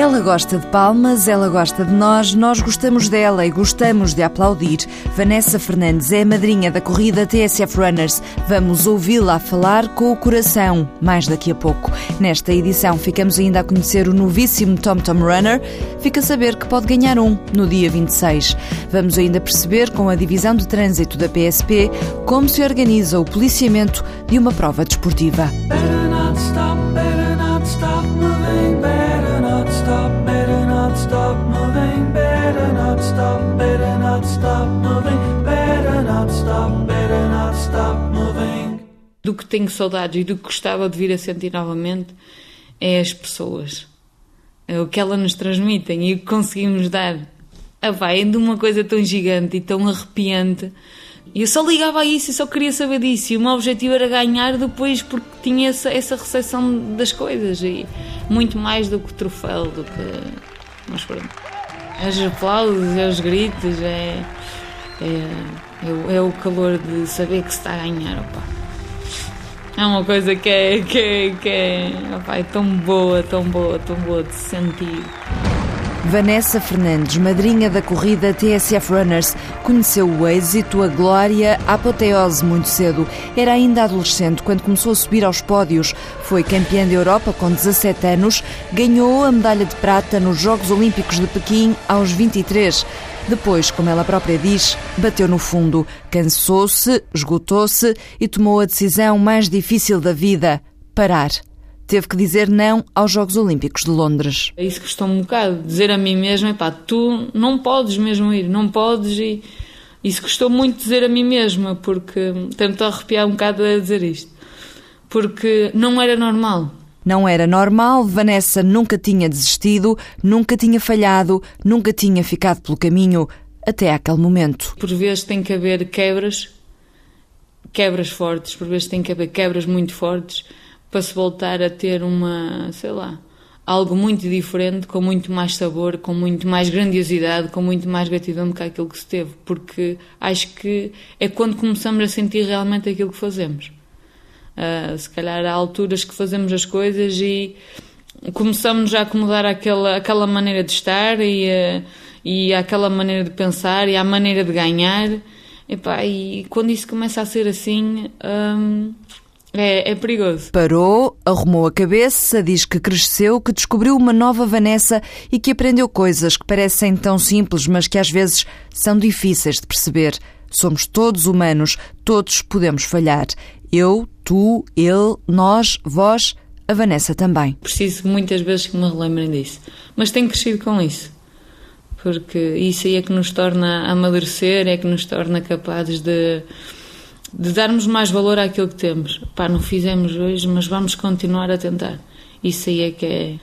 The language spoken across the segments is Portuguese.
Ela gosta de palmas, ela gosta de nós, nós gostamos dela e gostamos de aplaudir. Vanessa Fernandes é a madrinha da corrida TSF Runners. Vamos ouvi-la falar com o coração mais daqui a pouco. Nesta edição ficamos ainda a conhecer o novíssimo Tom Tom Runner. Fica a saber que pode ganhar um no dia 26. Vamos ainda perceber com a divisão de trânsito da PSP como se organiza o policiamento de uma prova desportiva. Do que tenho saudades e do que gostava de vir a sentir novamente é as pessoas. É o que elas nos transmitem e o que conseguimos dar. Ah, vai, é de uma coisa tão gigante e tão arrepiante. E eu só ligava a isso e só queria saber disso. E o meu objetivo era ganhar depois porque tinha essa, essa recepção das coisas. E muito mais do que troféu, do que. Pronto. Os aplausos, é os gritos, é, é, é, o calor de saber que se está a ganhar. Opa. É uma coisa que é, que é, que é, opa, é tão boa, tão boa, tão boa de sentir. Vanessa Fernandes, madrinha da corrida TSF Runners, conheceu o êxito, a glória, a apoteose muito cedo. Era ainda adolescente quando começou a subir aos pódios. Foi campeã da Europa com 17 anos, ganhou a medalha de prata nos Jogos Olímpicos de Pequim aos 23. Depois, como ela própria diz, bateu no fundo, cansou-se, esgotou-se e tomou a decisão mais difícil da vida: parar. Teve que dizer não aos Jogos Olímpicos de Londres. É isso que estou um bocado, dizer a mim mesma: pá, tu não podes mesmo ir, não podes e. Isso custou muito dizer a mim mesma, porque tento arrepiar um bocado a dizer isto. Porque não era normal. Não era normal, Vanessa nunca tinha desistido, nunca tinha falhado, nunca tinha ficado pelo caminho, até aquele momento. Por vezes tem que haver quebras, quebras fortes, por vezes tem que haver quebras muito fortes para se voltar a ter uma, sei lá, algo muito diferente, com muito mais sabor, com muito mais grandiosidade, com muito mais gratidão do que aquilo que se teve, porque acho que é quando começamos a sentir realmente aquilo que fazemos. Uh, se calhar há alturas que fazemos as coisas e começamos a acomodar aquela, aquela maneira de estar e, uh, e aquela maneira de pensar e a maneira de ganhar. Epá, e quando isso começa a ser assim, um, é, é, perigoso. Parou, arrumou a cabeça, diz que cresceu, que descobriu uma nova Vanessa e que aprendeu coisas que parecem tão simples, mas que às vezes são difíceis de perceber. Somos todos humanos, todos podemos falhar. Eu, tu, ele, nós, vós, a Vanessa também. Preciso muitas vezes que me relembrem disso. Mas tenho crescido com isso. Porque isso aí é que nos torna a amadurecer, é que nos torna capazes de, de darmos mais valor àquilo que temos. Pá, não fizemos hoje, mas vamos continuar a tentar. Isso aí é que é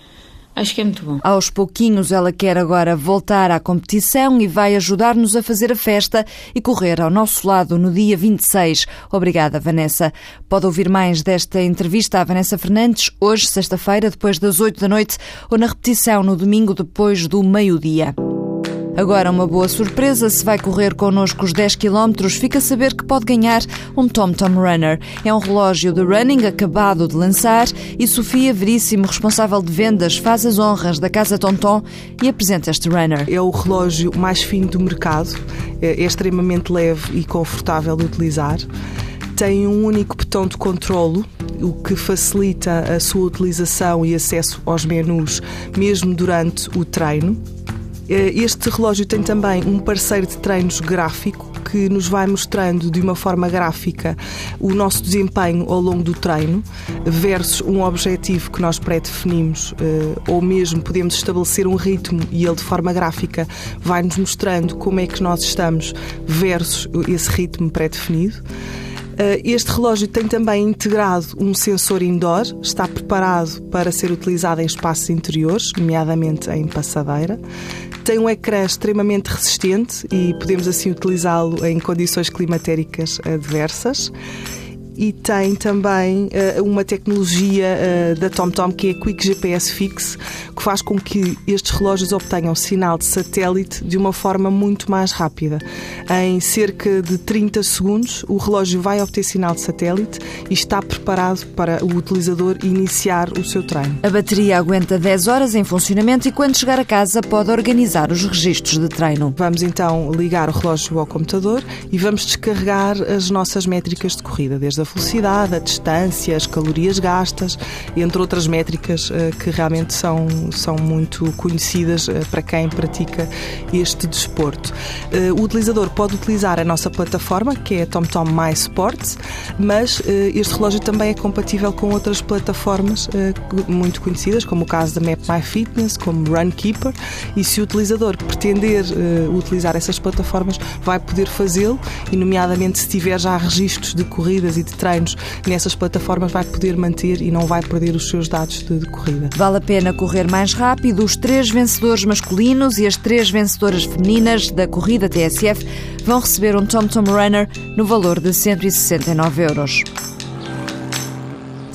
Acho que é muito bom. Aos pouquinhos ela quer agora voltar à competição e vai ajudar-nos a fazer a festa e correr ao nosso lado no dia 26. Obrigada, Vanessa. Pode ouvir mais desta entrevista à Vanessa Fernandes hoje, sexta-feira, depois das 8 da noite, ou na repetição no domingo depois do meio-dia. Agora, uma boa surpresa: se vai correr connosco os 10 km, fica a saber que pode ganhar um Tom Tom Runner. É um relógio de running acabado de lançar e Sofia Veríssimo, responsável de vendas, faz as honras da Casa Tonton e apresenta este runner. É o relógio mais fino do mercado, é extremamente leve e confortável de utilizar tem um único botão de controlo, o que facilita a sua utilização e acesso aos menus, mesmo durante o treino. Eh, este relógio tem também um parceiro de treinos gráfico que nos vai mostrando de uma forma gráfica o nosso desempenho ao longo do treino versus um objetivo que nós pré-definimos eh, ou mesmo podemos estabelecer um ritmo e ele de forma gráfica vai nos mostrando como é que nós estamos versus esse ritmo pré-definido. Eh, este relógio tem também integrado um sensor indoor, está preparado para ser utilizado em espaços interiores, nomeadamente em passadeira. Tem um ecrã extremamente resistente e podemos assim utilizá-lo em condições climatéricas adversas e tem também uh, uma tecnologia uh, da TomTom que é Quick GPS Fix, que faz com que estes relógios obtenham sinal de satélite de uma forma muito mais rápida. Em cerca de 30 segundos, o relógio vai obter sinal de satélite e está preparado para o utilizador iniciar o seu treino. A bateria aguenta 10 horas em funcionamento e quando chegar a casa pode organizar os registros de treino. Vamos então ligar o relógio ao computador e vamos descarregar as nossas métricas de corrida, desde a velocidade, a distância, as calorias gastas, entre outras métricas eh, que realmente são, são muito conhecidas eh, para quem pratica este desporto. Eh, o utilizador pode utilizar a nossa plataforma, que é a TomTom My Sports, mas este relógio também é compatível com outras plataformas muito conhecidas, como o caso da Map My Fitness, como Runkeeper, e se o utilizador pretender utilizar essas plataformas, vai poder fazê-lo, e nomeadamente se tiver já registros de corridas e de treinos nessas plataformas, vai poder manter e não vai perder os seus dados de, de corrida. Vale a pena correr mais rápido. Os três vencedores masculinos e as três vencedoras femininas da corrida TSF vão receber um TomTom Runner no valor de 169 euros.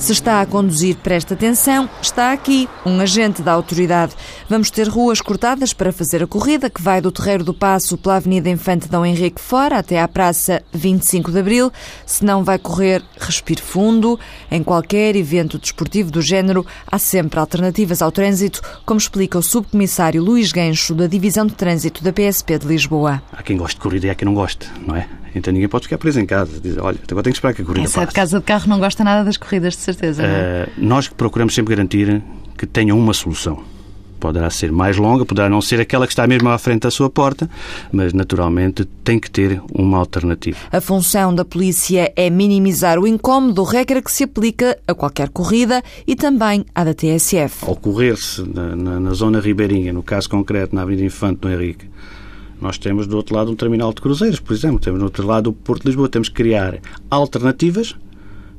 Se está a conduzir, preste atenção, está aqui um agente da autoridade. Vamos ter ruas cortadas para fazer a corrida, que vai do Terreiro do Passo pela Avenida Infante Dom Henrique fora até à Praça 25 de Abril. Se não vai correr, respire fundo. Em qualquer evento desportivo do género, há sempre alternativas ao trânsito, como explica o subcomissário Luís Gancho, da Divisão de Trânsito da PSP de Lisboa. Há quem goste de corrida e há quem não goste, não é? Então ninguém pode ficar preso em casa. Diz, olha, agora tenho que esperar que a corrida Quem sai de casa de carro não gosta nada das corridas, de certeza. Uh, nós procuramos sempre garantir que tenham uma solução. Poderá ser mais longa, poderá não ser aquela que está mesmo à frente da sua porta, mas naturalmente tem que ter uma alternativa. A função da polícia é minimizar o incómodo, regra que se aplica a qualquer corrida e também à da TSF. Ao correr-se na, na, na, zona ribeirinha, no caso concreto na Avenida Infante do Henrique, nós temos do outro lado um terminal de cruzeiros, por exemplo, temos do outro lado o Porto de Lisboa. Temos que criar alternativas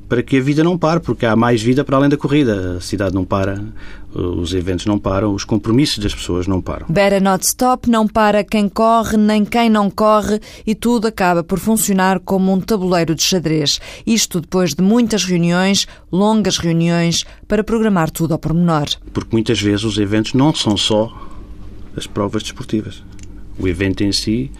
para que a vida não pare, porque há mais vida para além da corrida. A cidade não para, os eventos não param, os compromissos das pessoas não param. Better not stop, não para quem corre nem quem não corre e tudo acaba por funcionar como um tabuleiro de xadrez. Isto depois de muitas reuniões, longas reuniões, para programar tudo ao pormenor. Porque muitas vezes os eventos não são só as provas desportivas o evento em si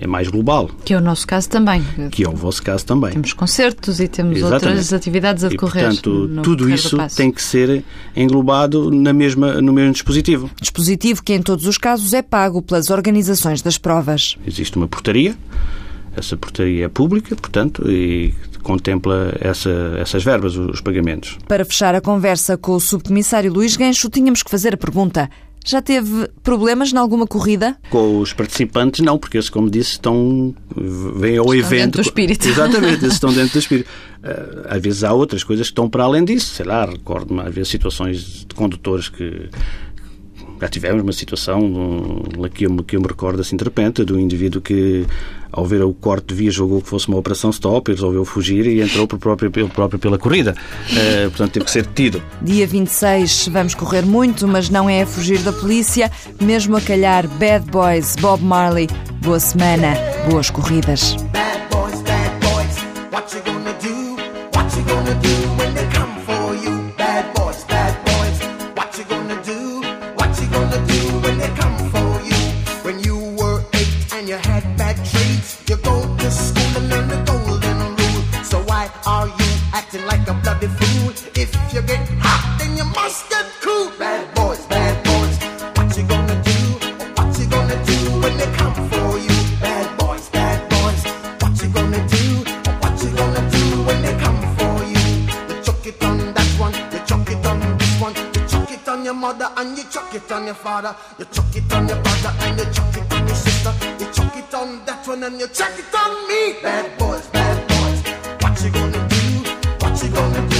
é mais global. Que é o nosso caso também. Que é o vosso caso também. Temos concertos e temos Exatamente. outras atividades a decorrer. E, portanto, tudo isso tem que ser englobado na mesma, no mesmo dispositivo. Dispositivo que, em todos os casos, é pago pelas organizações das provas. Existe uma portaria, essa portaria é pública, portanto, e contempla essa, essas verbas, os pagamentos. Para fechar a conversa com o subcomissário Luís Gancho, tínhamos que fazer a pergunta: já teve problemas em alguma corrida? Com os participantes, não, porque eles, como disse, estão. vêm ao estão evento. Dentro do espírito. Exatamente, eles estão dentro do espírito. Eh, às vezes há outras coisas que estão para além disso. Sei lá, recordo-me, às vezes, situações de condutores que. Já tivemos uma situação que eu, que eu me recordo assim de repente, do indivíduo que ao ver o corte de via, julgou que fosse uma operação stop e resolveu fugir e entrou por próprio, pelo próprio pela corrida. Uh, portanto, teve que ser detido. Dia 26 vamos correr muito, mas não é a fugir da polícia, mesmo a calhar Bad Boys, Bob Marley. Boa semana, boas corridas. Bad boys, bad boys, what you gonna do? What you gonna do acting like a bloody fool? If you get hot, then you must get cool. Bad boys, bad boys, what you gonna do? What you gonna do when they come for you? Bad boys, bad boys, what you gonna do? What you gonna do when they come for you? You chuck it on that one, you chuck it on this one, you chuck it on your mother and you chuck it on your father, you chuck it on your brother and you chuck it on your sister, you chuck it on that one and you chuck it on me. Bad boys, bad boys, gonna do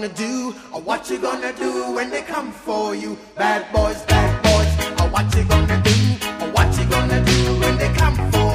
gonna do? What you gonna do when they come for you? Bad boys, bad boys. Or What you gonna do? Or What you gonna do when they come for you?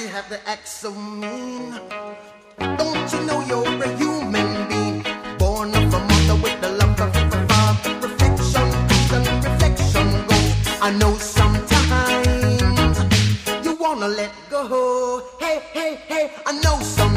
You have to act so mean? Don't you know you're a human being? Born of a mother with the love of a father. Reflection and reflection goes. I know sometimes you wanna let go. Hey, hey, hey, I know sometimes.